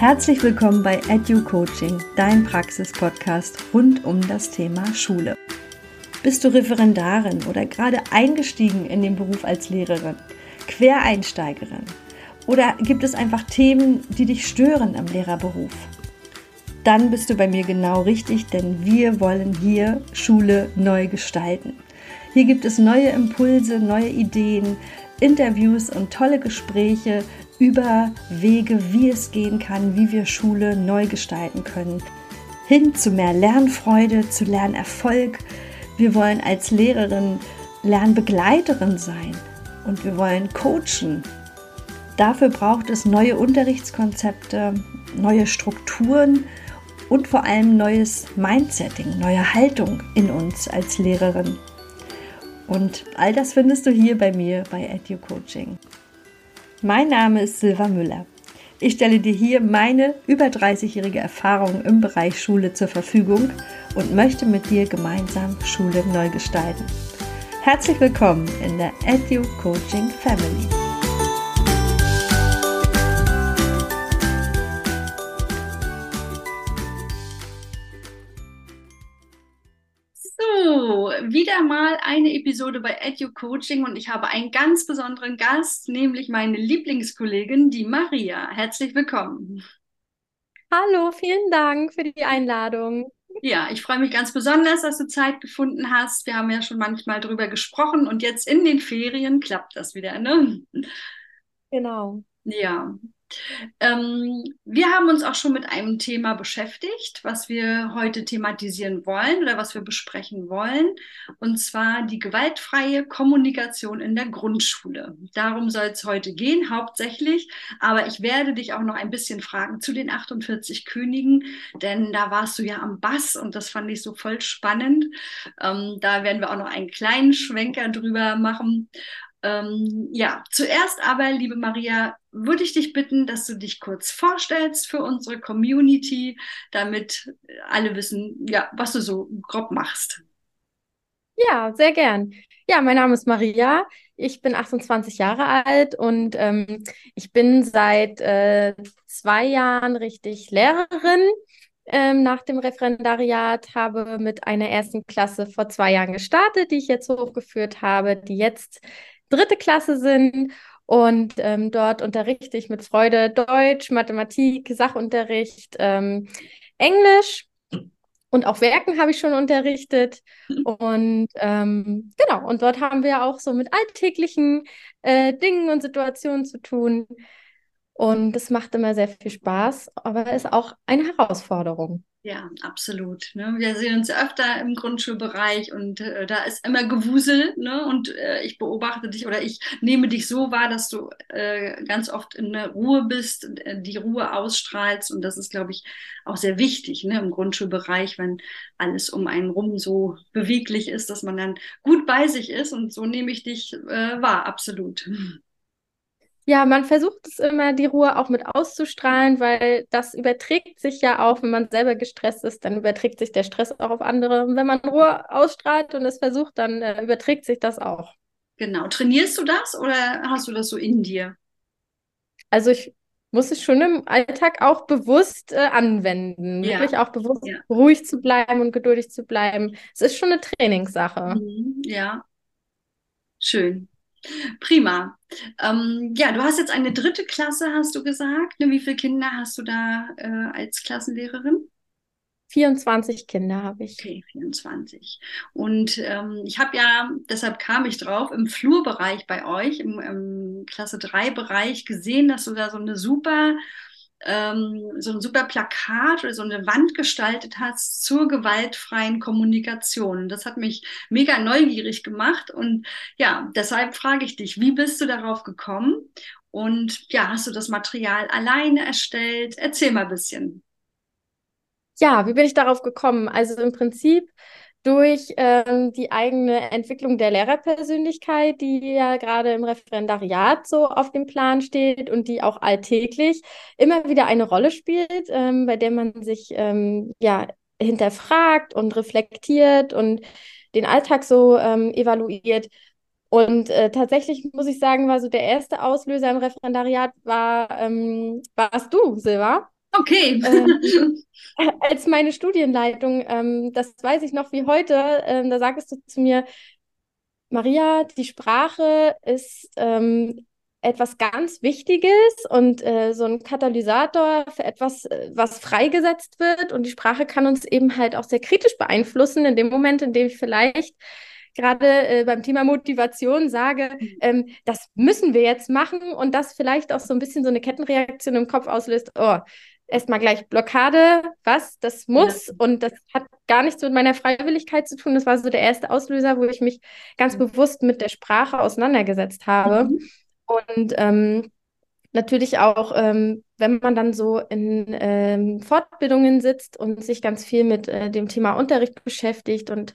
Herzlich willkommen bei Edu Coaching, dein Praxis-Podcast rund um das Thema Schule. Bist du Referendarin oder gerade eingestiegen in den Beruf als Lehrerin, Quereinsteigerin? Oder gibt es einfach Themen, die dich stören im Lehrerberuf? Dann bist du bei mir genau richtig, denn wir wollen hier Schule neu gestalten. Hier gibt es neue Impulse, neue Ideen, Interviews und tolle Gespräche über Wege, wie es gehen kann, wie wir Schule neu gestalten können. Hin zu mehr Lernfreude, zu Lernerfolg. Wir wollen als Lehrerin Lernbegleiterin sein und wir wollen coachen. Dafür braucht es neue Unterrichtskonzepte, neue Strukturen und vor allem neues Mindsetting, neue Haltung in uns als Lehrerin. Und all das findest du hier bei mir bei Edu Coaching. Mein Name ist Silva Müller. Ich stelle dir hier meine über 30-jährige Erfahrung im Bereich Schule zur Verfügung und möchte mit dir gemeinsam Schule neu gestalten. Herzlich willkommen in der Edu Coaching Family. Wieder mal eine Episode bei Edu Coaching und ich habe einen ganz besonderen Gast, nämlich meine Lieblingskollegin, die Maria. Herzlich willkommen. Hallo, vielen Dank für die Einladung. Ja, ich freue mich ganz besonders, dass du Zeit gefunden hast. Wir haben ja schon manchmal darüber gesprochen und jetzt in den Ferien klappt das wieder, ne? Genau. Ja, ähm, wir haben uns auch schon mit einem Thema beschäftigt, was wir heute thematisieren wollen oder was wir besprechen wollen, und zwar die gewaltfreie Kommunikation in der Grundschule. Darum soll es heute gehen, hauptsächlich, aber ich werde dich auch noch ein bisschen fragen zu den 48 Königen, denn da warst du ja am Bass und das fand ich so voll spannend. Ähm, da werden wir auch noch einen kleinen Schwenker drüber machen. Ähm, ja, zuerst aber, liebe Maria, würde ich dich bitten, dass du dich kurz vorstellst für unsere Community, damit alle wissen, ja, was du so grob machst. Ja, sehr gern. Ja, mein Name ist Maria. Ich bin 28 Jahre alt und ähm, ich bin seit äh, zwei Jahren richtig Lehrerin. Ähm, nach dem Referendariat habe mit einer ersten Klasse vor zwei Jahren gestartet, die ich jetzt hochgeführt habe, die jetzt dritte Klasse sind. Und ähm, dort unterrichte ich mit Freude Deutsch, Mathematik, Sachunterricht, ähm, Englisch und auch Werken habe ich schon unterrichtet. Und ähm, genau, und dort haben wir auch so mit alltäglichen äh, Dingen und Situationen zu tun. Und es macht immer sehr viel Spaß, aber ist auch eine Herausforderung. Ja, absolut. Ne? Wir sehen uns öfter im Grundschulbereich und äh, da ist immer Gewusel. Ne? Und äh, ich beobachte dich oder ich nehme dich so wahr, dass du äh, ganz oft in der Ruhe bist, äh, die Ruhe ausstrahlst. Und das ist, glaube ich, auch sehr wichtig ne? im Grundschulbereich, wenn alles um einen rum so beweglich ist, dass man dann gut bei sich ist. Und so nehme ich dich äh, wahr, absolut. Ja, man versucht es immer, die Ruhe auch mit auszustrahlen, weil das überträgt sich ja auch, wenn man selber gestresst ist, dann überträgt sich der Stress auch auf andere. Und wenn man Ruhe ausstrahlt und es versucht, dann äh, überträgt sich das auch. Genau. Trainierst du das oder hast du das so in dir? Also ich muss es schon im Alltag auch bewusst äh, anwenden, ja. wirklich auch bewusst ja. ruhig zu bleiben und geduldig zu bleiben. Es ist schon eine Trainingssache. Mhm. Ja, schön. Prima. Ähm, ja, du hast jetzt eine dritte Klasse, hast du gesagt. Ne, wie viele Kinder hast du da äh, als Klassenlehrerin? 24 Kinder habe ich. Okay, 24. Und ähm, ich habe ja, deshalb kam ich drauf, im Flurbereich bei euch, im, im Klasse 3 Bereich gesehen, dass du da so eine super ähm, so ein super Plakat oder so eine Wand gestaltet hast zur gewaltfreien Kommunikation. Das hat mich mega neugierig gemacht und ja, deshalb frage ich dich, wie bist du darauf gekommen? Und ja, hast du das Material alleine erstellt? Erzähl mal ein bisschen. Ja, wie bin ich darauf gekommen? Also im Prinzip durch ähm, die eigene Entwicklung der Lehrerpersönlichkeit, die ja gerade im Referendariat so auf dem Plan steht und die auch alltäglich immer wieder eine Rolle spielt, ähm, bei der man sich ähm, ja hinterfragt und reflektiert und den Alltag so ähm, evaluiert. Und äh, tatsächlich muss ich sagen, war so der erste Auslöser im Referendariat war, ähm, warst du, Silva. Okay. Ähm, als meine Studienleitung, ähm, das weiß ich noch wie heute, ähm, da sagst du zu mir, Maria, die Sprache ist ähm, etwas ganz Wichtiges und äh, so ein Katalysator für etwas, äh, was freigesetzt wird. Und die Sprache kann uns eben halt auch sehr kritisch beeinflussen, in dem Moment, in dem ich vielleicht gerade äh, beim Thema Motivation sage, mhm. ähm, das müssen wir jetzt machen und das vielleicht auch so ein bisschen so eine Kettenreaktion im Kopf auslöst, oh, erstmal gleich Blockade, was, das muss ja. und das hat gar nichts mit meiner Freiwilligkeit zu tun. Das war so der erste Auslöser, wo ich mich ganz mhm. bewusst mit der Sprache auseinandergesetzt habe. Mhm. Und ähm, natürlich auch, ähm, wenn man dann so in ähm, Fortbildungen sitzt und sich ganz viel mit äh, dem Thema Unterricht beschäftigt und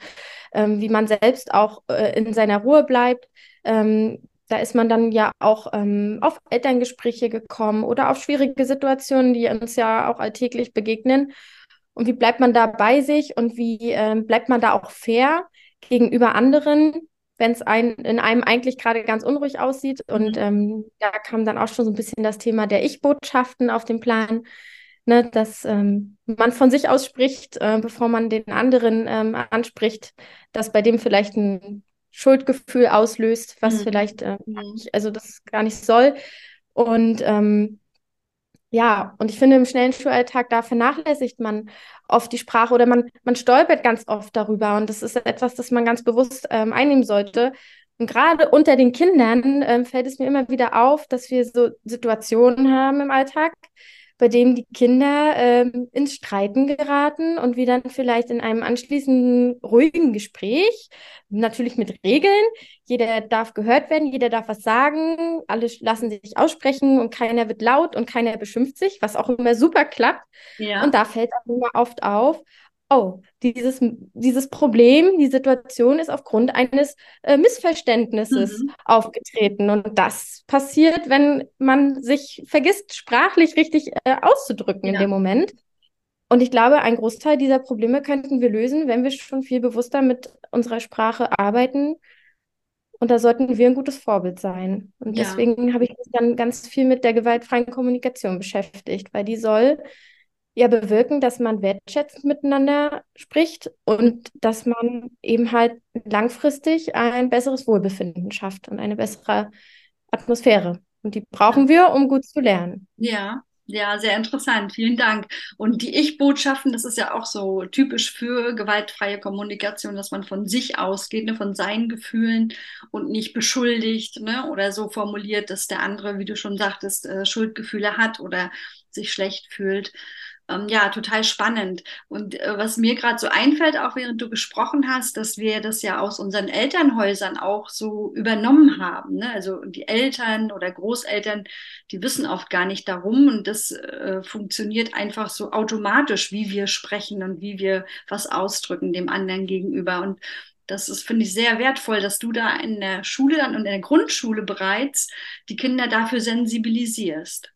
ähm, wie man selbst auch äh, in seiner Ruhe bleibt, ähm, da ist man dann ja auch ähm, auf Elterngespräche gekommen oder auf schwierige Situationen, die uns ja auch alltäglich begegnen. Und wie bleibt man da bei sich und wie ähm, bleibt man da auch fair gegenüber anderen, wenn es ein, in einem eigentlich gerade ganz unruhig aussieht. Und mhm. ähm, da kam dann auch schon so ein bisschen das Thema der Ich-Botschaften auf den Plan, ne, dass ähm, man von sich aus spricht, äh, bevor man den anderen ähm, anspricht, dass bei dem vielleicht ein Schuldgefühl auslöst, was mhm. vielleicht, äh, nicht, also das gar nicht soll. Und ähm, ja, und ich finde, im schnellen Schulalltag, da vernachlässigt man oft die Sprache oder man, man stolpert ganz oft darüber. Und das ist etwas, das man ganz bewusst ähm, einnehmen sollte. Und gerade unter den Kindern ähm, fällt es mir immer wieder auf, dass wir so Situationen haben im Alltag, bei dem die Kinder ähm, ins Streiten geraten und wir dann vielleicht in einem anschließenden ruhigen Gespräch, natürlich mit Regeln, jeder darf gehört werden, jeder darf was sagen, alle lassen sich aussprechen und keiner wird laut und keiner beschimpft sich, was auch immer super klappt. Ja. Und da fällt auch immer oft auf, oh, dieses, dieses Problem, die Situation ist aufgrund eines äh, Missverständnisses mhm. aufgetreten. Und das passiert, wenn man sich vergisst, sprachlich richtig äh, auszudrücken ja. in dem Moment. Und ich glaube, ein Großteil dieser Probleme könnten wir lösen, wenn wir schon viel bewusster mit unserer Sprache arbeiten. Und da sollten wir ein gutes Vorbild sein. Und ja. deswegen habe ich mich dann ganz viel mit der gewaltfreien Kommunikation beschäftigt, weil die soll ja bewirken, dass man wertschätzend miteinander spricht und dass man eben halt langfristig ein besseres Wohlbefinden schafft und eine bessere Atmosphäre. Und die brauchen wir, um gut zu lernen. Ja, ja, sehr interessant. Vielen Dank. Und die Ich-Botschaften, das ist ja auch so typisch für gewaltfreie Kommunikation, dass man von sich ausgeht, ne, von seinen Gefühlen und nicht beschuldigt ne, oder so formuliert, dass der andere, wie du schon sagtest, äh, Schuldgefühle hat oder sich schlecht fühlt ähm, ja, total spannend. Und äh, was mir gerade so einfällt, auch während du gesprochen hast, dass wir das ja aus unseren Elternhäusern auch so übernommen haben. Ne? Also die Eltern oder Großeltern, die wissen oft gar nicht darum und das äh, funktioniert einfach so automatisch, wie wir sprechen und wie wir was ausdrücken dem anderen gegenüber. Und das ist, finde ich, sehr wertvoll, dass du da in der Schule und in der Grundschule bereits die Kinder dafür sensibilisierst.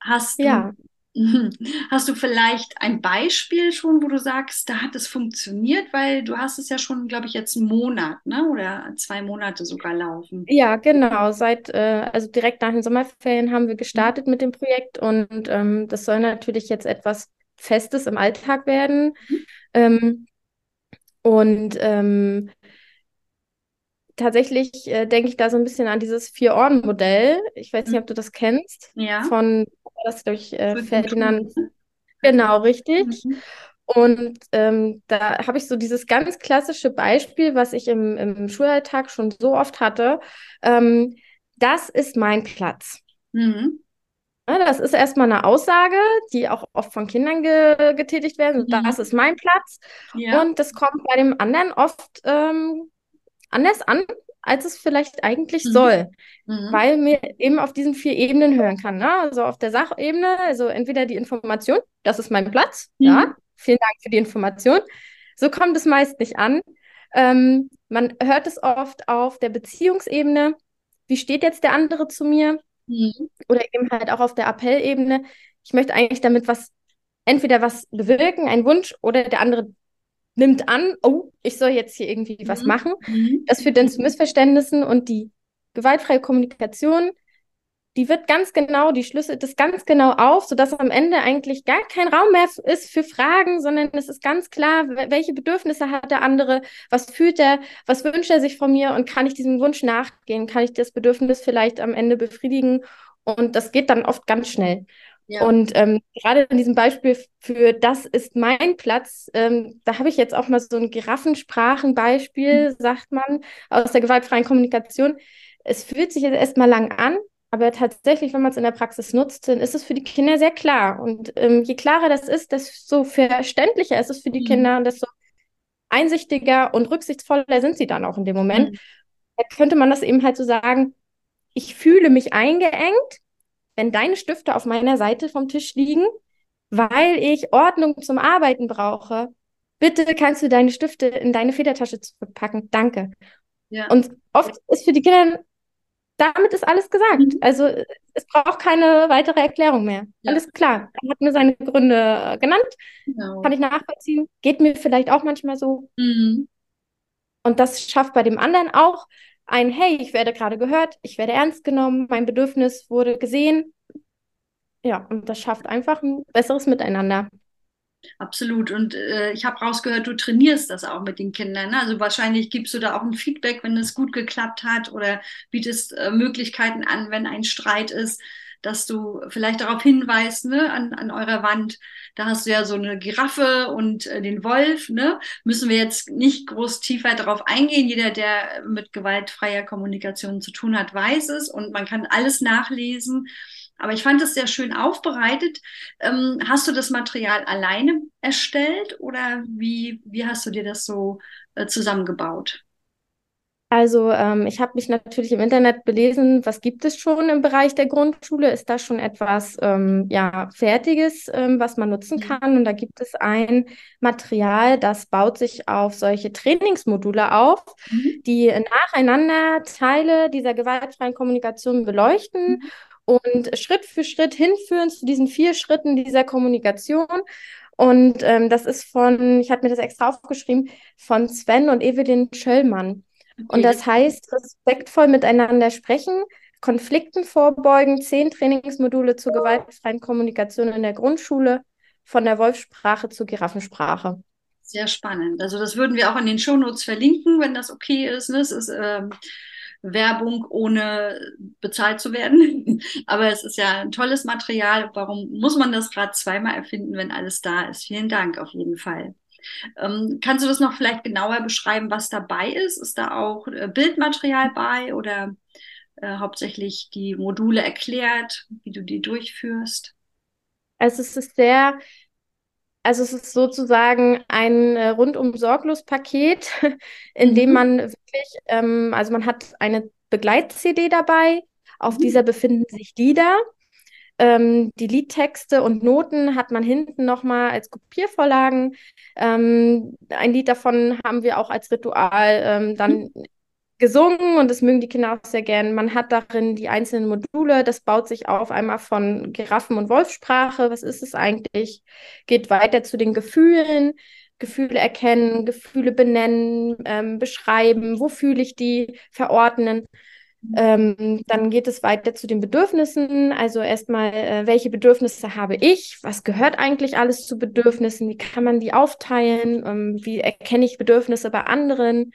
Hast du ja. Hast du vielleicht ein Beispiel schon, wo du sagst, da hat es funktioniert, weil du hast es ja schon, glaube ich, jetzt einen Monat, ne? Oder zwei Monate sogar laufen. Ja, genau. Seit, äh, also direkt nach den Sommerferien haben wir gestartet mit dem Projekt und ähm, das soll natürlich jetzt etwas Festes im Alltag werden. Mhm. Ähm, und ähm, tatsächlich äh, denke ich da so ein bisschen an dieses Vier-Ohren-Modell. Ich weiß nicht, ob du das kennst. Ja. Von das durch äh, Ferdinand. Genau, richtig. Mhm. Und ähm, da habe ich so dieses ganz klassische Beispiel, was ich im, im Schulalltag schon so oft hatte. Ähm, das ist mein Platz. Mhm. Ja, das ist erstmal eine Aussage, die auch oft von Kindern ge getätigt werden. Mhm. Das ist mein Platz. Ja. Und das kommt bei dem anderen oft ähm, anders an, als es vielleicht eigentlich mhm. soll, mhm. weil mir eben auf diesen vier Ebenen hören kann. Ne? Also auf der Sachebene, also entweder die Information, das ist mein Platz, mhm. ja, vielen Dank für die Information. So kommt es meist nicht an. Ähm, man hört es oft auf der Beziehungsebene, wie steht jetzt der andere zu mir? Mhm. Oder eben halt auch auf der Appellebene. Ich möchte eigentlich damit was, entweder was bewirken, ein Wunsch, oder der andere nimmt an, oh, ich soll jetzt hier irgendwie mhm. was machen. Mhm. Das führt dann zu Missverständnissen und die gewaltfreie Kommunikation die wird ganz genau, die schlüsselt das ganz genau auf, sodass am Ende eigentlich gar kein Raum mehr ist für Fragen, sondern es ist ganz klar, welche Bedürfnisse hat der andere, was fühlt er, was wünscht er sich von mir und kann ich diesem Wunsch nachgehen, kann ich das Bedürfnis vielleicht am Ende befriedigen und das geht dann oft ganz schnell. Ja. Und ähm, gerade in diesem Beispiel für das ist mein Platz, ähm, da habe ich jetzt auch mal so ein Giraffensprachenbeispiel, mhm. sagt man, aus der gewaltfreien Kommunikation. Es fühlt sich jetzt erstmal lang an, aber tatsächlich, wenn man es in der Praxis nutzt, dann ist es für die Kinder sehr klar. Und ähm, je klarer das ist, desto verständlicher ist es für die mhm. Kinder und desto einsichtiger und rücksichtsvoller sind sie dann auch in dem Moment. Mhm. Da könnte man das eben halt so sagen, ich fühle mich eingeengt, wenn deine Stifte auf meiner Seite vom Tisch liegen, weil ich Ordnung zum Arbeiten brauche. Bitte kannst du deine Stifte in deine Federtasche zurückpacken. Danke. Ja. Und oft ist für die Kinder damit ist alles gesagt. Mhm. Also es braucht keine weitere Erklärung mehr. Ja. Alles klar. Er hat mir seine Gründe äh, genannt. Genau. Kann ich nachvollziehen. Geht mir vielleicht auch manchmal so. Mhm. Und das schafft bei dem anderen auch ein, hey, ich werde gerade gehört, ich werde ernst genommen, mein Bedürfnis wurde gesehen. Ja, und das schafft einfach ein besseres Miteinander. Absolut. Und äh, ich habe rausgehört, du trainierst das auch mit den Kindern. Ne? Also wahrscheinlich gibst du da auch ein Feedback, wenn es gut geklappt hat oder bietest äh, Möglichkeiten an, wenn ein Streit ist, dass du vielleicht darauf hinweist, ne, an, an eurer Wand. Da hast du ja so eine Giraffe und äh, den Wolf, ne? Müssen wir jetzt nicht groß tiefer darauf eingehen. Jeder, der mit gewaltfreier Kommunikation zu tun hat, weiß es und man kann alles nachlesen. Aber ich fand es sehr schön aufbereitet. Ähm, hast du das Material alleine erstellt oder wie, wie hast du dir das so äh, zusammengebaut? Also ähm, ich habe mich natürlich im Internet belesen, was gibt es schon im Bereich der Grundschule? Ist da schon etwas ähm, ja, Fertiges, ähm, was man nutzen mhm. kann? Und da gibt es ein Material, das baut sich auf solche Trainingsmodule auf, mhm. die nacheinander Teile dieser gewaltfreien Kommunikation beleuchten. Mhm und Schritt für Schritt hinführen zu diesen vier Schritten dieser Kommunikation. Und ähm, das ist von, ich habe mir das extra aufgeschrieben, von Sven und Evelyn Schöllmann. Und das heißt, respektvoll miteinander sprechen, Konflikten vorbeugen, zehn Trainingsmodule zur gewaltfreien Kommunikation in der Grundschule, von der Wolfsprache zur Giraffensprache. Sehr spannend. Also das würden wir auch in den Shownotes verlinken, wenn das okay ist. Ne? Es ist ähm, Werbung, ohne bezahlt zu werden. Aber es ist ja ein tolles Material. Warum muss man das gerade zweimal erfinden, wenn alles da ist? Vielen Dank auf jeden Fall. Ähm, kannst du das noch vielleicht genauer beschreiben, was dabei ist? Ist da auch äh, Bildmaterial bei oder äh, hauptsächlich die Module erklärt, wie du die durchführst? Also es ist sehr also es ist sozusagen ein äh, rundum sorglos Paket, in dem mhm. man wirklich, ähm, also man hat eine Begleit-CD dabei, auf mhm. dieser befinden sich Lieder. Ähm, die Liedtexte und Noten hat man hinten nochmal als Kopiervorlagen. Ähm, ein Lied davon haben wir auch als Ritual ähm, dann gesungen und das mögen die Kinder auch sehr gern. Man hat darin die einzelnen Module, das baut sich auf einmal von Giraffen- und Wolfsprache. Was ist es eigentlich? Geht weiter zu den Gefühlen, Gefühle erkennen, Gefühle benennen, ähm, beschreiben, wo fühle ich die, verordnen. Ähm, dann geht es weiter zu den Bedürfnissen. Also erstmal, äh, welche Bedürfnisse habe ich? Was gehört eigentlich alles zu Bedürfnissen? Wie kann man die aufteilen? Ähm, wie erkenne ich Bedürfnisse bei anderen?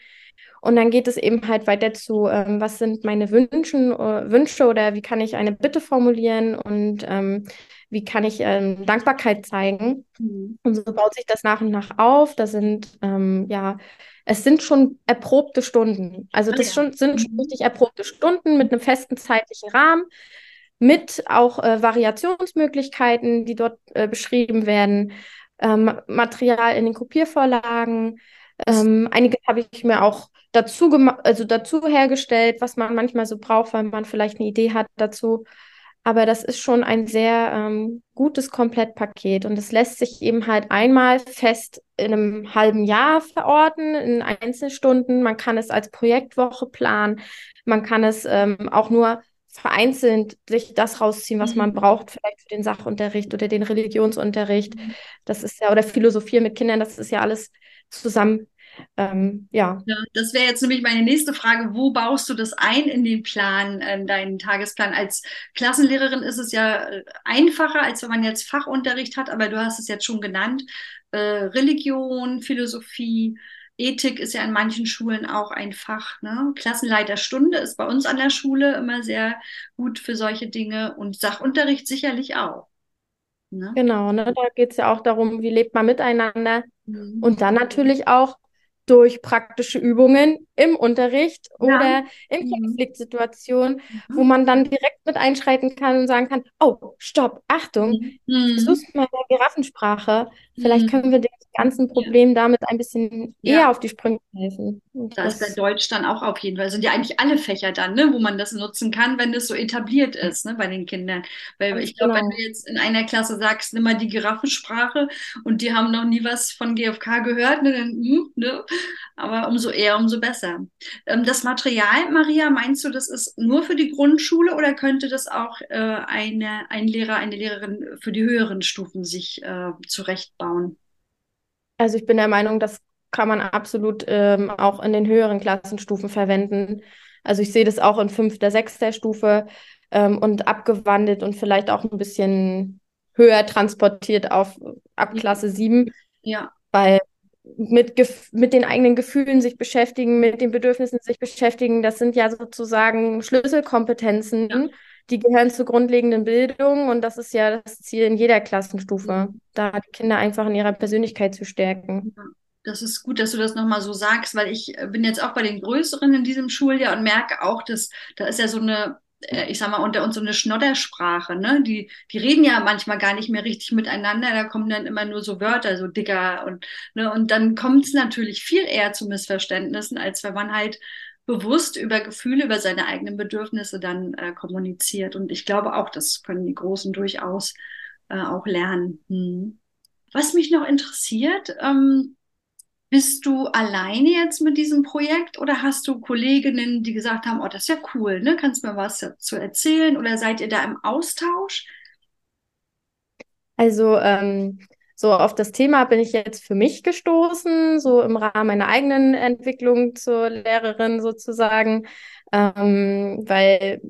Und dann geht es eben halt weiter zu, ähm, was sind meine Wünschen, äh, Wünsche oder wie kann ich eine Bitte formulieren und ähm, wie kann ich ähm, Dankbarkeit zeigen. Mhm. Und so baut sich das nach und nach auf. Da sind, ähm, ja, es sind schon erprobte Stunden. Also das ah, ja. schon, sind schon mhm. richtig erprobte Stunden mit einem festen zeitlichen Rahmen, mit auch äh, Variationsmöglichkeiten, die dort äh, beschrieben werden, ähm, Material in den Kopiervorlagen. Ähm, einiges habe ich mir auch dazu also dazu hergestellt, was man manchmal so braucht, weil man vielleicht eine Idee hat dazu. Aber das ist schon ein sehr ähm, gutes Komplettpaket und es lässt sich eben halt einmal fest in einem halben Jahr verorten, in Einzelstunden. Man kann es als Projektwoche planen. Man kann es ähm, auch nur vereinzelt sich das rausziehen, was man mhm. braucht, vielleicht für den Sachunterricht oder den Religionsunterricht. Mhm. Das ist ja, oder Philosophie mit Kindern, das ist ja alles zusammen ähm, ja. ja. Das wäre jetzt nämlich meine nächste Frage. Wo baust du das ein in den Plan, in deinen Tagesplan? Als Klassenlehrerin ist es ja äh, einfacher, als wenn man jetzt Fachunterricht hat, aber du hast es jetzt schon genannt. Äh, Religion, Philosophie, Ethik ist ja in manchen Schulen auch ein Fach. Ne? Klassenleiterstunde ist bei uns an der Schule immer sehr gut für solche Dinge und Sachunterricht sicherlich auch. Ne? Genau, ne? da geht es ja auch darum, wie lebt man miteinander. Mhm. Und dann natürlich auch, durch praktische Übungen im Unterricht ja. oder in mhm. Konfliktsituationen, mhm. wo man dann direkt mit einschreiten kann und sagen kann, oh, stopp, Achtung, mhm. versuch's mal in der Giraffensprache. Vielleicht mhm. können wir dem ganzen Problem damit ein bisschen ja. eher auf die Sprünge helfen. da ist bei Deutsch dann auch auf jeden Fall, sind ja eigentlich alle Fächer dann, ne, wo man das nutzen kann, wenn es so etabliert ist, ne, bei den Kindern. Weil Ganz ich glaube, genau. wenn du jetzt in einer Klasse sagst, nimm mal die Giraffensprache und die haben noch nie was von GFK gehört, ne, dann, hm, ne, aber umso eher, umso besser. Ähm, das Material, Maria, meinst du, das ist nur für die Grundschule oder könnte das auch äh, eine, ein Lehrer, eine Lehrerin für die höheren Stufen sich äh, zurechtbauen? Also ich bin der Meinung, das kann man absolut ähm, auch in den höheren Klassenstufen verwenden. Also ich sehe das auch in fünfter, sechster Stufe ähm, und abgewandelt und vielleicht auch ein bisschen höher transportiert auf ab Klasse 7. Ja. Weil mit, mit den eigenen Gefühlen sich beschäftigen, mit den Bedürfnissen sich beschäftigen. Das sind ja sozusagen Schlüsselkompetenzen, ja. die gehören zur grundlegenden Bildung und das ist ja das Ziel in jeder Klassenstufe, mhm. da die Kinder einfach in ihrer Persönlichkeit zu stärken. Das ist gut, dass du das nochmal so sagst, weil ich bin jetzt auch bei den Größeren in diesem Schuljahr und merke auch, dass da ist ja so eine äh, ich sag mal, unter uns so eine Schnoddersprache, ne? Die, die reden ja manchmal gar nicht mehr richtig miteinander, da kommen dann immer nur so Wörter, so dicker und, ne? Und dann kommt es natürlich viel eher zu Missverständnissen, als wenn man halt bewusst über Gefühle, über seine eigenen Bedürfnisse dann äh, kommuniziert. Und ich glaube auch, das können die Großen durchaus äh, auch lernen. Hm. Was mich noch interessiert, ähm, bist du alleine jetzt mit diesem Projekt oder hast du Kolleginnen, die gesagt haben, oh, das ist ja cool, ne? Kannst du mir was dazu erzählen oder seid ihr da im Austausch? Also ähm, so auf das Thema bin ich jetzt für mich gestoßen, so im Rahmen meiner eigenen Entwicklung zur Lehrerin sozusagen, ähm, weil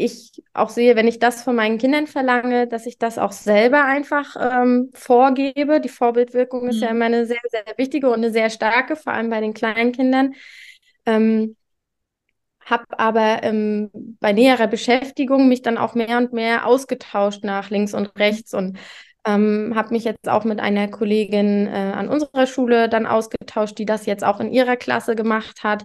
ich auch sehe, wenn ich das von meinen Kindern verlange, dass ich das auch selber einfach ähm, vorgebe. Die Vorbildwirkung ist ja mhm. immer eine sehr, sehr wichtige und eine sehr starke, vor allem bei den kleinen Kindern. Ähm, habe aber ähm, bei näherer Beschäftigung mich dann auch mehr und mehr ausgetauscht nach links und rechts und ähm, habe mich jetzt auch mit einer Kollegin äh, an unserer Schule dann ausgetauscht, die das jetzt auch in ihrer Klasse gemacht hat.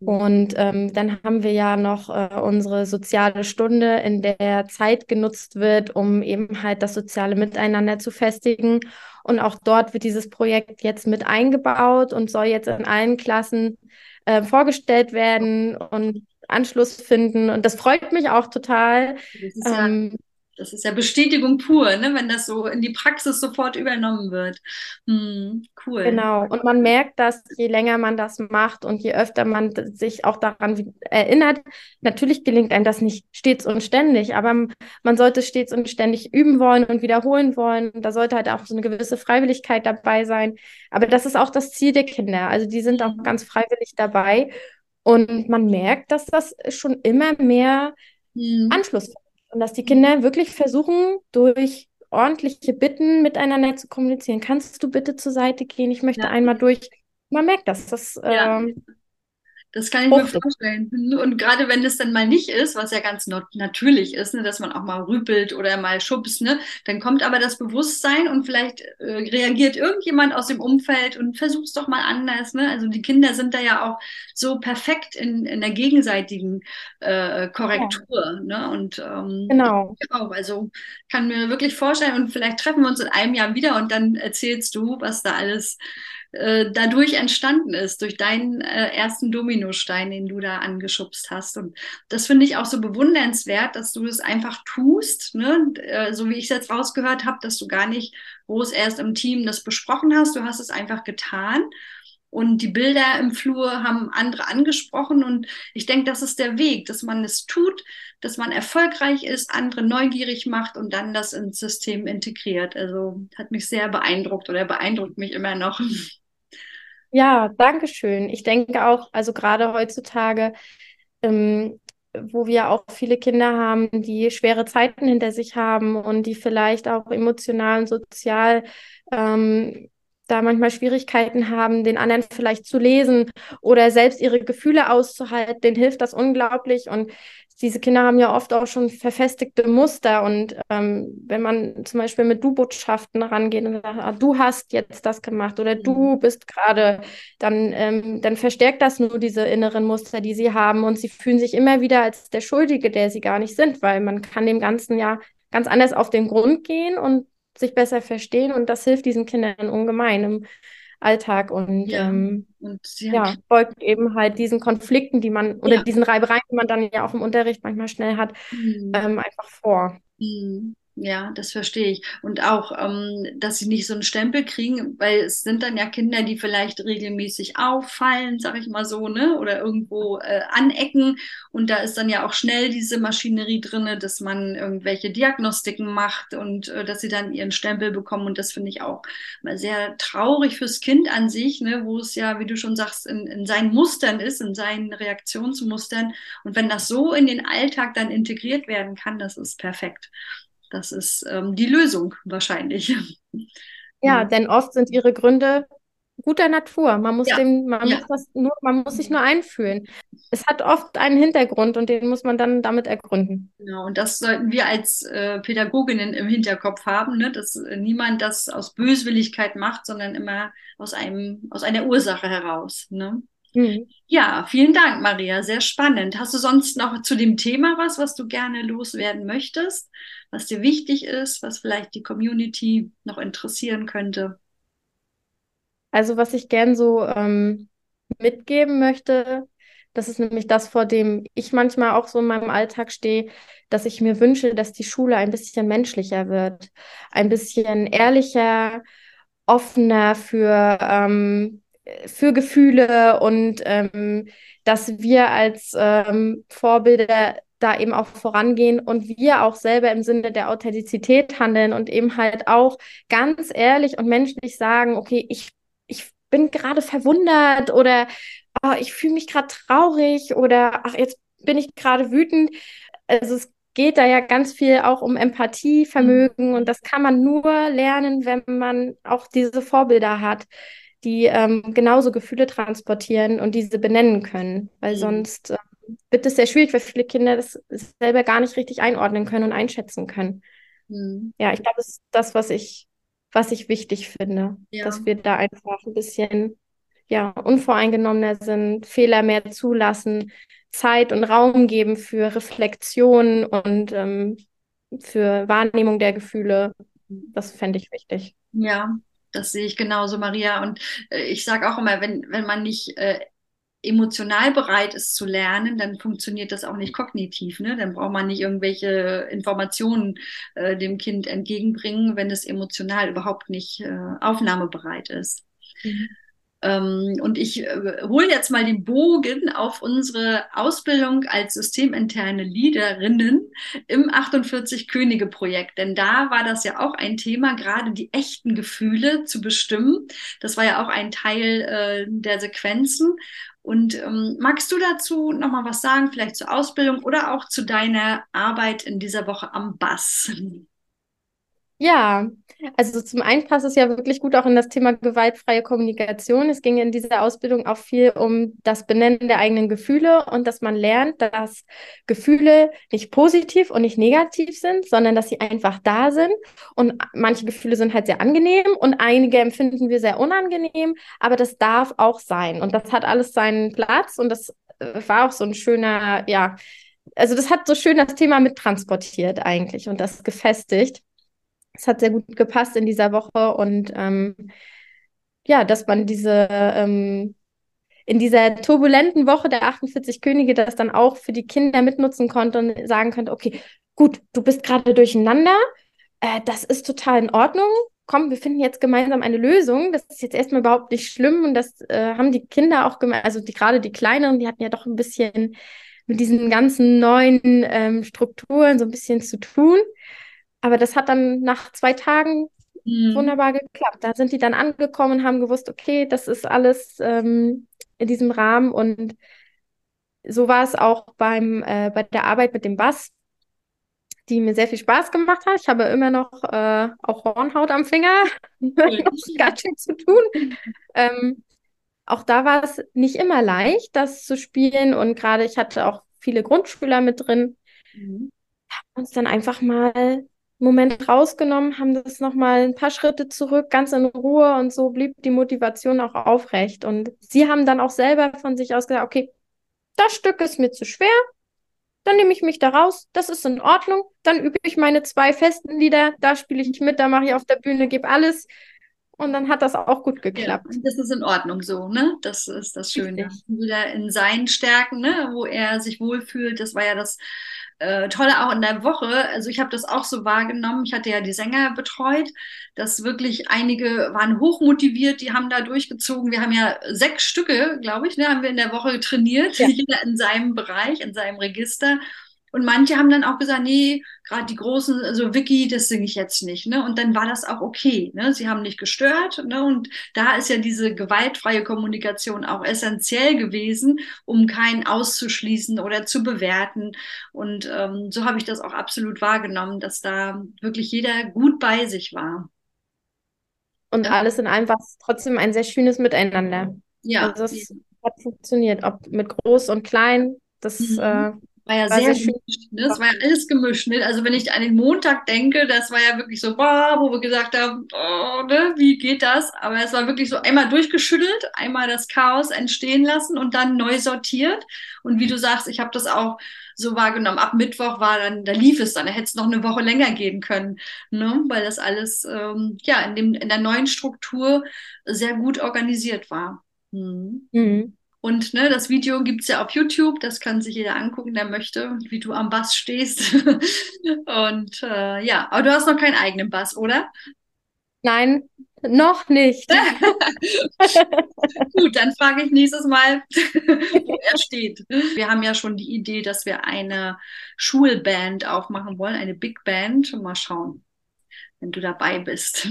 Mhm. Und ähm, dann haben wir ja noch äh, unsere soziale Stunde, in der Zeit genutzt wird, um eben halt das soziale Miteinander zu festigen. Und auch dort wird dieses Projekt jetzt mit eingebaut und soll jetzt in allen Klassen äh, vorgestellt werden und Anschluss finden. Und das freut mich auch total. Das ist ja ähm, das ist ja Bestätigung pur, ne? wenn das so in die Praxis sofort übernommen wird. Hm, cool. Genau. Und man merkt, dass je länger man das macht und je öfter man sich auch daran erinnert, natürlich gelingt einem das nicht stets und ständig, aber man sollte stets und ständig üben wollen und wiederholen wollen. Da sollte halt auch so eine gewisse Freiwilligkeit dabei sein. Aber das ist auch das Ziel der Kinder. Also die sind auch mhm. ganz freiwillig dabei. Und man merkt, dass das schon immer mehr hm. Anschluss findet. Und dass die Kinder wirklich versuchen, durch ordentliche Bitten miteinander zu kommunizieren. Kannst du bitte zur Seite gehen? Ich möchte ja. einmal durch. Man merkt das. das ja. ähm, das kann ich mir vorstellen. Und gerade wenn es dann mal nicht ist, was ja ganz natürlich ist, ne, dass man auch mal rüpelt oder mal schubst, ne, dann kommt aber das Bewusstsein und vielleicht äh, reagiert irgendjemand aus dem Umfeld und versucht es doch mal anders. Ne? Also die Kinder sind da ja auch so perfekt in, in der gegenseitigen äh, Korrektur. Ja. Ne? Und ähm, genau. auch. Also kann mir wirklich vorstellen, und vielleicht treffen wir uns in einem Jahr wieder und dann erzählst du, was da alles äh, dadurch entstanden ist, durch deinen äh, ersten Dominostein, den du da angeschubst hast. Und das finde ich auch so bewundernswert, dass du das einfach tust, ne? Äh, so wie ich es jetzt rausgehört habe, dass du gar nicht groß erst im Team das besprochen hast, du hast es einfach getan. Und die Bilder im Flur haben andere angesprochen. Und ich denke, das ist der Weg, dass man es tut, dass man erfolgreich ist, andere neugierig macht und dann das ins System integriert. Also hat mich sehr beeindruckt oder beeindruckt mich immer noch. Ja, danke schön. Ich denke auch, also gerade heutzutage, ähm, wo wir auch viele Kinder haben, die schwere Zeiten hinter sich haben und die vielleicht auch emotional und sozial ähm, da manchmal Schwierigkeiten haben, den anderen vielleicht zu lesen oder selbst ihre Gefühle auszuhalten, denen hilft das unglaublich. Und diese Kinder haben ja oft auch schon verfestigte Muster. Und ähm, wenn man zum Beispiel mit Du-Botschaften rangeht und sagt, ah, du hast jetzt das gemacht oder du mhm. bist gerade, dann, ähm, dann verstärkt das nur diese inneren Muster, die sie haben. Und sie fühlen sich immer wieder als der Schuldige, der sie gar nicht sind, weil man kann dem Ganzen ja ganz anders auf den Grund gehen und sich besser verstehen. Und das hilft diesen Kindern ungemein im Alltag und ja, ähm, und ja folgt eben halt diesen Konflikten, die man oder ja. diesen Reibereien, die man dann ja auch im Unterricht manchmal schnell hat, mhm. ähm, einfach vor. Mhm. Ja, das verstehe ich. Und auch, ähm, dass sie nicht so einen Stempel kriegen, weil es sind dann ja Kinder, die vielleicht regelmäßig auffallen, sag ich mal so, ne? Oder irgendwo äh, anecken. Und da ist dann ja auch schnell diese Maschinerie drinne, dass man irgendwelche Diagnostiken macht und äh, dass sie dann ihren Stempel bekommen. Und das finde ich auch mal sehr traurig fürs Kind an sich, ne? wo es ja, wie du schon sagst, in, in seinen Mustern ist, in seinen Reaktionsmustern. Und wenn das so in den Alltag dann integriert werden kann, das ist perfekt. Das ist ähm, die Lösung wahrscheinlich. Ja, denn oft sind ihre Gründe guter Natur. Man muss ja. dem, man ja. muss das nur, man muss sich nur einfühlen. Es hat oft einen Hintergrund und den muss man dann damit ergründen. Genau, und das sollten wir als äh, Pädagoginnen im Hinterkopf haben, ne? dass äh, niemand das aus Böswilligkeit macht, sondern immer aus einem, aus einer Ursache heraus. Ne? Mhm. Ja, vielen Dank, Maria. Sehr spannend. Hast du sonst noch zu dem Thema was, was du gerne loswerden möchtest, was dir wichtig ist, was vielleicht die Community noch interessieren könnte? Also, was ich gern so ähm, mitgeben möchte, das ist nämlich das, vor dem ich manchmal auch so in meinem Alltag stehe, dass ich mir wünsche, dass die Schule ein bisschen menschlicher wird, ein bisschen ehrlicher, offener für ähm, für Gefühle und ähm, dass wir als ähm, Vorbilder da eben auch vorangehen und wir auch selber im Sinne der Authentizität handeln und eben halt auch ganz ehrlich und menschlich sagen, okay, ich, ich bin gerade verwundert oder oh, ich fühle mich gerade traurig oder ach, jetzt bin ich gerade wütend. Also es geht da ja ganz viel auch um Empathievermögen mhm. und das kann man nur lernen, wenn man auch diese Vorbilder hat die ähm, genauso Gefühle transportieren und diese benennen können, weil mhm. sonst äh, wird es sehr schwierig, weil viele Kinder das selber gar nicht richtig einordnen können und einschätzen können. Mhm. Ja, ich glaube, das ist das, was ich, was ich wichtig finde, ja. dass wir da einfach ein bisschen ja, unvoreingenommener sind, Fehler mehr zulassen, Zeit und Raum geben für Reflexion und ähm, für Wahrnehmung der Gefühle. Mhm. Das fände ich wichtig. Ja, das sehe ich genauso, Maria. Und äh, ich sage auch immer, wenn, wenn man nicht äh, emotional bereit ist zu lernen, dann funktioniert das auch nicht kognitiv. Ne? Dann braucht man nicht irgendwelche Informationen äh, dem Kind entgegenbringen, wenn es emotional überhaupt nicht äh, aufnahmebereit ist. Mhm. Ähm, und ich äh, hole jetzt mal den Bogen auf unsere Ausbildung als systeminterne Leaderinnen im 48 Könige Projekt. Denn da war das ja auch ein Thema, gerade die echten Gefühle zu bestimmen. Das war ja auch ein Teil äh, der Sequenzen. Und ähm, magst du dazu nochmal was sagen, vielleicht zur Ausbildung oder auch zu deiner Arbeit in dieser Woche am Bass? Ja, also zum einen passt es ja wirklich gut auch in das Thema gewaltfreie Kommunikation. Es ging in dieser Ausbildung auch viel um das Benennen der eigenen Gefühle und dass man lernt, dass Gefühle nicht positiv und nicht negativ sind, sondern dass sie einfach da sind. Und manche Gefühle sind halt sehr angenehm und einige empfinden wir sehr unangenehm, aber das darf auch sein. Und das hat alles seinen Platz und das äh, war auch so ein schöner, ja, also das hat so schön das Thema mittransportiert eigentlich und das gefestigt. Es hat sehr gut gepasst in dieser Woche und ähm, ja, dass man diese ähm, in dieser turbulenten Woche der 48 Könige das dann auch für die Kinder mitnutzen konnte und sagen könnte, okay, gut, du bist gerade durcheinander, äh, das ist total in Ordnung. Komm, wir finden jetzt gemeinsam eine Lösung. Das ist jetzt erstmal überhaupt nicht schlimm und das äh, haben die Kinder auch gemerkt, also die, gerade die kleineren, die hatten ja doch ein bisschen mit diesen ganzen neuen ähm, Strukturen so ein bisschen zu tun. Aber das hat dann nach zwei Tagen mhm. wunderbar geklappt. Da sind die dann angekommen und haben gewusst, okay, das ist alles ähm, in diesem Rahmen. Und so war es auch beim, äh, bei der Arbeit mit dem Bass, die mir sehr viel Spaß gemacht hat. Ich habe immer noch äh, auch Hornhaut am Finger, ganz schön zu tun. Ähm, auch da war es nicht immer leicht, das zu spielen. Und gerade ich hatte auch viele Grundschüler mit drin. Mhm. Haben uns dann einfach mal Moment rausgenommen, haben das nochmal ein paar Schritte zurück, ganz in Ruhe und so blieb die Motivation auch aufrecht. Und sie haben dann auch selber von sich aus gesagt, okay, das Stück ist mir zu schwer, dann nehme ich mich da raus, das ist in Ordnung, dann übe ich meine zwei festen Lieder, da spiele ich mit, da mache ich auf der Bühne, gebe alles. Und dann hat das auch gut geklappt. Ja, das ist in Ordnung so, ne? Das ist das Schöne. Richtig. Wieder in seinen Stärken, ne? wo er sich wohlfühlt. Das war ja das äh, Tolle auch in der Woche. Also ich habe das auch so wahrgenommen. Ich hatte ja die Sänger betreut, dass wirklich einige waren hochmotiviert, die haben da durchgezogen. Wir haben ja sechs Stücke, glaube ich, ne, haben wir in der Woche trainiert, ja. jeder in seinem Bereich, in seinem Register. Und manche haben dann auch gesagt, nee, gerade die großen, also Vicky, das singe ich jetzt nicht. Ne? Und dann war das auch okay. Ne? Sie haben nicht gestört. Ne? Und da ist ja diese gewaltfreie Kommunikation auch essentiell gewesen, um keinen auszuschließen oder zu bewerten. Und ähm, so habe ich das auch absolut wahrgenommen, dass da wirklich jeder gut bei sich war. Und alles in allem war es trotzdem ein sehr schönes Miteinander. Ja. Also das hat funktioniert, ob mit groß und klein. Das mhm. äh, war ja war sehr, sehr gemischt. Ne? Es war ja alles gemischt. Ne? Also wenn ich an den Montag denke, das war ja wirklich so, boah, wo wir gesagt haben, oh, ne? wie geht das? Aber es war wirklich so einmal durchgeschüttelt, einmal das Chaos entstehen lassen und dann neu sortiert. Und wie du sagst, ich habe das auch so wahrgenommen. Ab Mittwoch war dann, da lief es dann, da hätte es noch eine Woche länger gehen können, ne? weil das alles ähm, ja in, dem, in der neuen Struktur sehr gut organisiert war. Mhm. Mhm. Und ne, das Video gibt es ja auf YouTube, das kann sich jeder angucken, der möchte, wie du am Bass stehst. und äh, ja, aber du hast noch keinen eigenen Bass, oder? Nein, noch nicht. Gut, dann frage ich nächstes Mal, wo er steht. Wir haben ja schon die Idee, dass wir eine Schulband aufmachen wollen, eine Big Band. Mal schauen, wenn du dabei bist.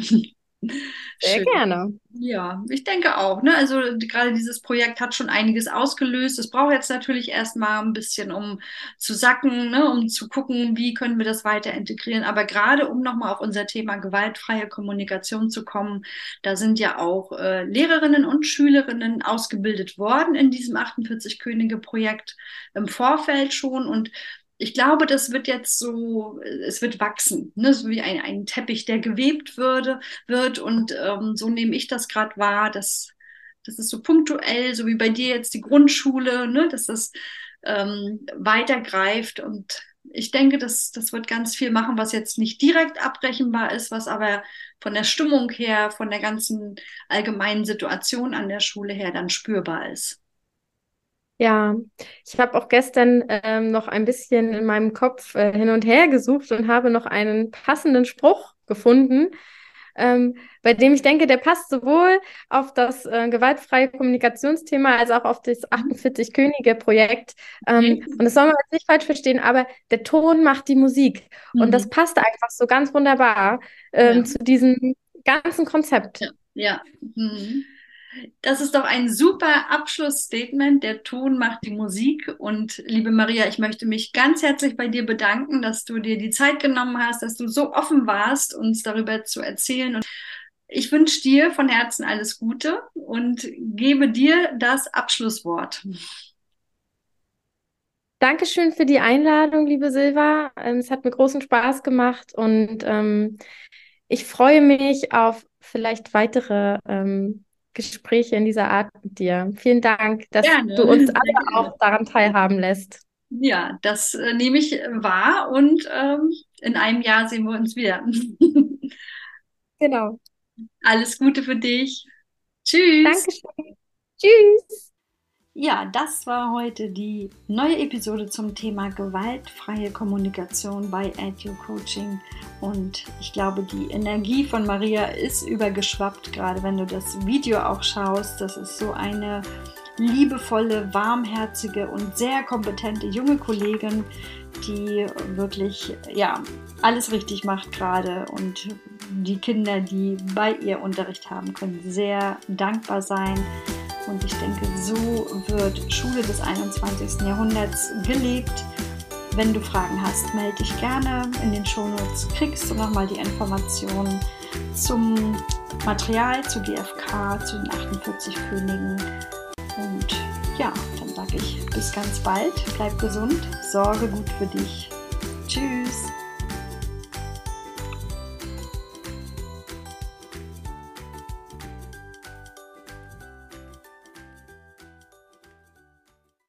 Sehr Schön. gerne. Ja, ich denke auch. Ne? Also gerade dieses Projekt hat schon einiges ausgelöst. Es braucht jetzt natürlich erstmal ein bisschen, um zu sacken, ne? um zu gucken, wie können wir das weiter integrieren. Aber gerade um nochmal auf unser Thema gewaltfreie Kommunikation zu kommen, da sind ja auch äh, Lehrerinnen und Schülerinnen ausgebildet worden in diesem 48 Könige Projekt im Vorfeld schon. Und ich glaube, das wird jetzt so, es wird wachsen, ne? so wie ein, ein Teppich, der gewebt würde, wird. Und ähm, so nehme ich das gerade wahr, dass das ist so punktuell, so wie bei dir jetzt die Grundschule, ne? dass das ähm, weitergreift. Und ich denke, das, das wird ganz viel machen, was jetzt nicht direkt abbrechenbar ist, was aber von der Stimmung her, von der ganzen allgemeinen Situation an der Schule her dann spürbar ist. Ja, ich habe auch gestern ähm, noch ein bisschen in meinem Kopf äh, hin und her gesucht und habe noch einen passenden Spruch gefunden, ähm, bei dem ich denke, der passt sowohl auf das äh, gewaltfreie Kommunikationsthema als auch auf das 48 Könige Projekt. Ähm, Und das soll man jetzt nicht falsch verstehen, aber der Ton macht die Musik. Mhm. Und das mhm. passt einfach so ganz wunderbar ähm, ja. zu diesem ganzen Konzept. Ja. ja. Mhm. Das ist doch ein super Abschlussstatement. Der Ton macht die Musik. Und liebe Maria, ich möchte mich ganz herzlich bei dir bedanken, dass du dir die Zeit genommen hast, dass du so offen warst, uns darüber zu erzählen. Und ich wünsche dir von Herzen alles Gute und gebe dir das Abschlusswort. Dankeschön für die Einladung, liebe Silva. Ähm, es hat mir großen Spaß gemacht und ähm, ich freue mich auf vielleicht weitere ähm, Gespräche in dieser Art mit dir. Vielen Dank, dass Gerne. du uns alle auch daran teilhaben lässt. Ja, das äh, nehme ich wahr und ähm, in einem Jahr sehen wir uns wieder. genau. Alles Gute für dich. Tschüss. Dankeschön. Tschüss. Ja, das war heute die neue Episode zum Thema gewaltfreie Kommunikation bei Edu Coaching. Und ich glaube, die Energie von Maria ist übergeschwappt, gerade wenn du das Video auch schaust. Das ist so eine liebevolle, warmherzige und sehr kompetente junge Kollegin, die wirklich ja alles richtig macht gerade und die Kinder, die bei ihr Unterricht haben, können sehr dankbar sein. Und ich denke, so wird Schule des 21. Jahrhunderts gelebt. Wenn du Fragen hast, melde dich gerne. In den Shownotes kriegst du nochmal die Informationen zum Material, zu GFK, zu den 48 Königen. Und ja, dann sage ich bis ganz bald. Bleib gesund, sorge gut für dich. Tschüss.